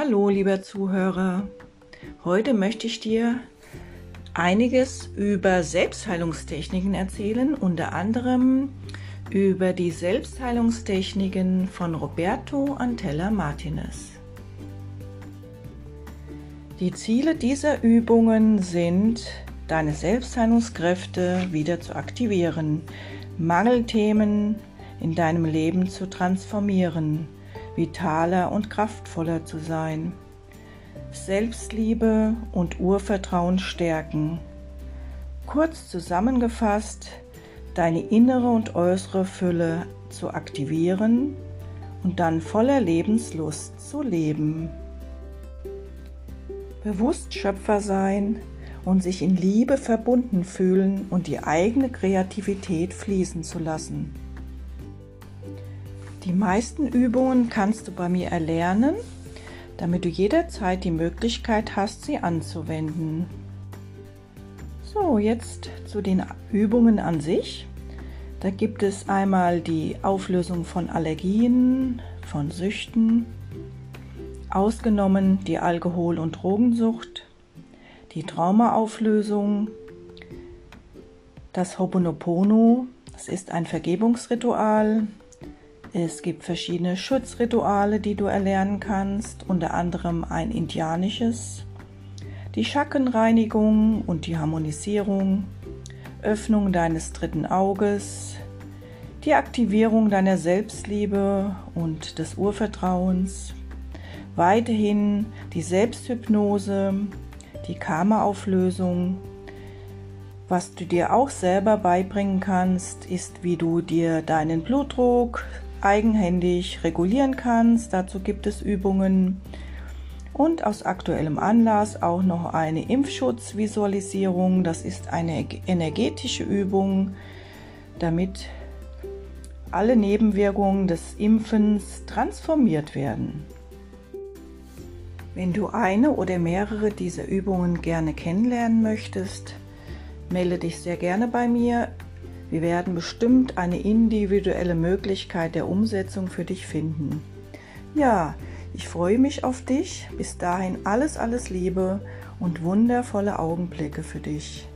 Hallo, lieber Zuhörer. Heute möchte ich dir einiges über Selbstheilungstechniken erzählen, unter anderem über die Selbstheilungstechniken von Roberto Antella Martinez. Die Ziele dieser Übungen sind, deine Selbstheilungskräfte wieder zu aktivieren, Mangelthemen in deinem Leben zu transformieren, vitaler und kraftvoller zu sein, Selbstliebe und Urvertrauen stärken. Kurz zusammengefasst, deine innere und äußere Fülle zu aktivieren und dann voller Lebenslust zu leben. Bewusst Schöpfer sein und sich in Liebe verbunden fühlen und die eigene Kreativität fließen zu lassen. Die meisten Übungen kannst du bei mir erlernen, damit du jederzeit die Möglichkeit hast, sie anzuwenden. So, jetzt zu den Übungen an sich. Da gibt es einmal die Auflösung von Allergien, von Süchten, ausgenommen die Alkohol- und Drogensucht, die Traumaauflösung, das Hoponopono, das ist ein Vergebungsritual. Es gibt verschiedene Schutzrituale, die du erlernen kannst, unter anderem ein indianisches, die Schackenreinigung und die Harmonisierung, Öffnung deines dritten Auges, die Aktivierung deiner Selbstliebe und des Urvertrauens, weiterhin die Selbsthypnose, die Karma-Auflösung. Was du dir auch selber beibringen kannst, ist, wie du dir deinen Blutdruck eigenhändig regulieren kannst. Dazu gibt es Übungen. Und aus aktuellem Anlass auch noch eine Impfschutzvisualisierung. Das ist eine energetische Übung, damit alle Nebenwirkungen des Impfens transformiert werden. Wenn du eine oder mehrere dieser Übungen gerne kennenlernen möchtest, melde dich sehr gerne bei mir. Wir werden bestimmt eine individuelle Möglichkeit der Umsetzung für dich finden. Ja, ich freue mich auf dich. Bis dahin alles, alles Liebe und wundervolle Augenblicke für dich.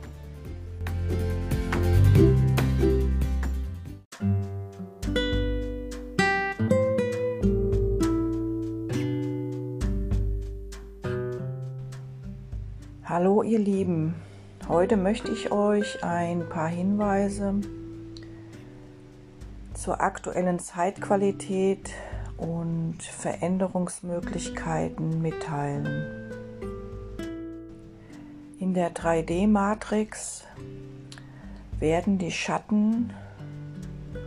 Hallo ihr Lieben, heute möchte ich euch ein paar Hinweise zur aktuellen Zeitqualität und Veränderungsmöglichkeiten mitteilen. In der 3D-Matrix werden die Schatten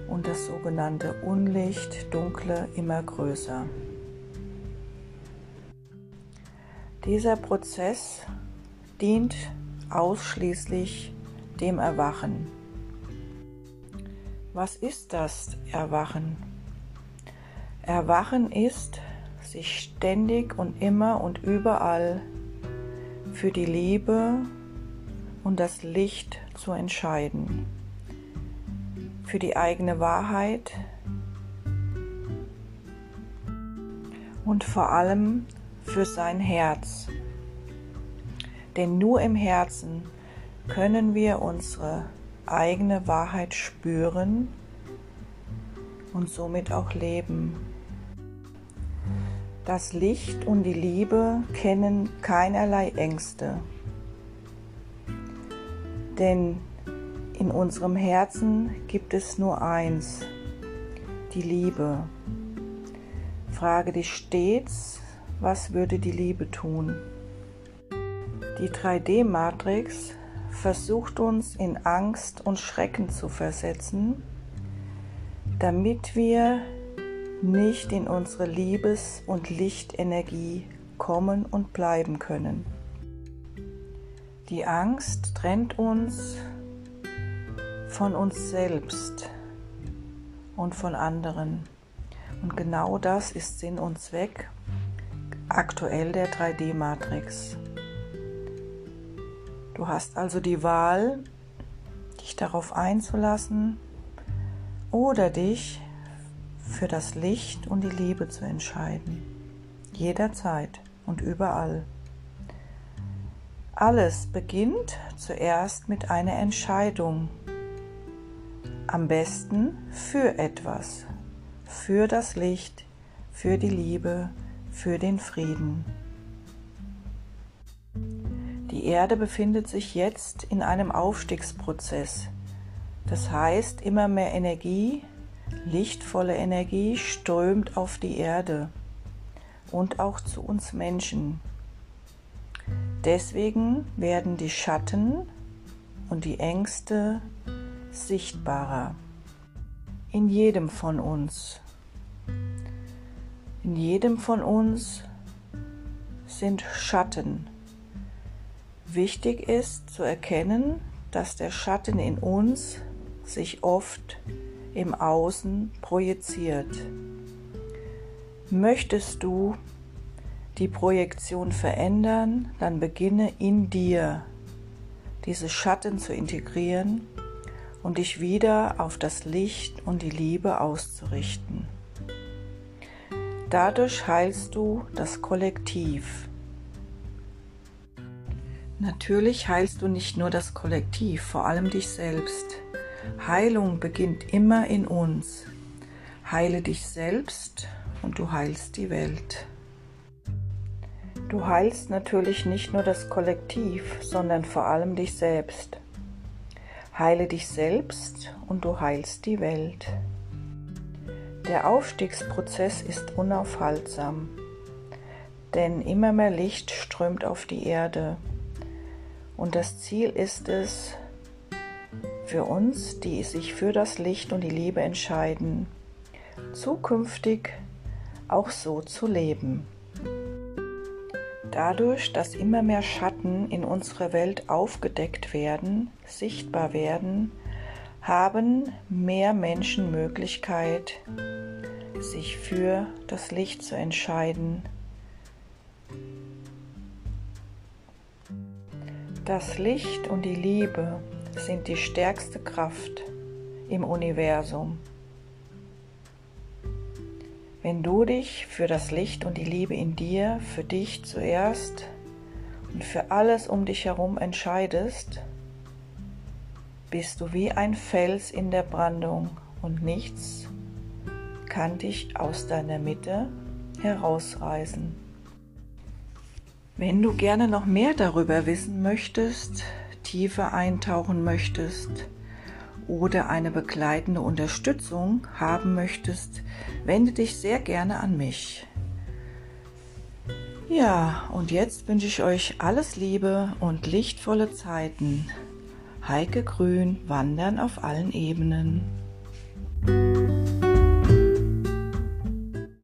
und das sogenannte Unlicht, Dunkle immer größer. Dieser Prozess dient ausschließlich dem Erwachen. Was ist das Erwachen? Erwachen ist, sich ständig und immer und überall für die Liebe und das Licht zu entscheiden, für die eigene Wahrheit und vor allem für sein Herz denn nur im Herzen können wir unsere eigene Wahrheit spüren und somit auch leben. Das Licht und die Liebe kennen keinerlei Ängste, denn in unserem Herzen gibt es nur eins, die Liebe. Frage dich stets, was würde die Liebe tun? Die 3D-Matrix versucht uns in Angst und Schrecken zu versetzen, damit wir nicht in unsere Liebes- und Lichtenergie kommen und bleiben können. Die Angst trennt uns von uns selbst und von anderen. Und genau das ist Sinn und Zweck aktuell der 3D-Matrix. Du hast also die Wahl, dich darauf einzulassen oder dich für das Licht und die Liebe zu entscheiden. Jederzeit. und überall. Alles beginnt zuerst mit einer Entscheidung. Am besten für etwas, für das Licht, für die Liebe, für den Frieden. Die Erde befindet sich jetzt in einem Aufstiegsprozess. Das heißt, immer mehr Energie, lichtvolle Energie strömt auf die Erde und auch zu uns Menschen. Deswegen werden die Schatten und die Ängste sichtbarer in jedem von uns. In jedem von uns sind Schatten. Wichtig ist zu erkennen, dass der Schatten in uns sich oft im Außen projiziert. Möchtest du die Projektion verändern, dann beginne in dir diese Schatten zu integrieren und dich wieder auf das Licht und die Liebe auszurichten. Dadurch heilst du das Kollektiv. Natürlich heilst du nicht nur das Kollektiv, vor allem dich selbst. Heilung beginnt immer in uns. Heile dich selbst und du heilst die Welt. Du heilst natürlich nicht nur das Kollektiv, sondern vor allem dich selbst. Heile dich selbst und du heilst die Welt. Der Aufstiegsprozess ist unaufhaltsam, denn immer mehr Licht strömt auf die Erde. Und das Ziel ist es, für uns, die sich für das Licht und die Liebe entscheiden, zukünftig auch so zu leben. Dadurch, dass immer mehr Schatten in unserer Welt aufgedeckt werden, sichtbar werden, haben mehr Menschen Möglichkeit, sich für das Licht zu entscheiden. Das Licht und die Liebe sind die stärkste Kraft im Universum. Wenn du dich für das Licht und die Liebe in dir, für dich zuerst und für alles um dich herum entscheidest, bist du wie ein Fels in der Brandung und nichts kann dich aus deiner Mitte herausreißen. Wenn du gerne noch mehr darüber wissen möchtest, tiefer eintauchen möchtest, oder eine begleitende Unterstützung haben möchtest, wende dich sehr gerne an mich. Ja, und jetzt wünsche ich euch alles Liebe und lichtvolle Zeiten. Heike Grün, Wandern auf allen Ebenen.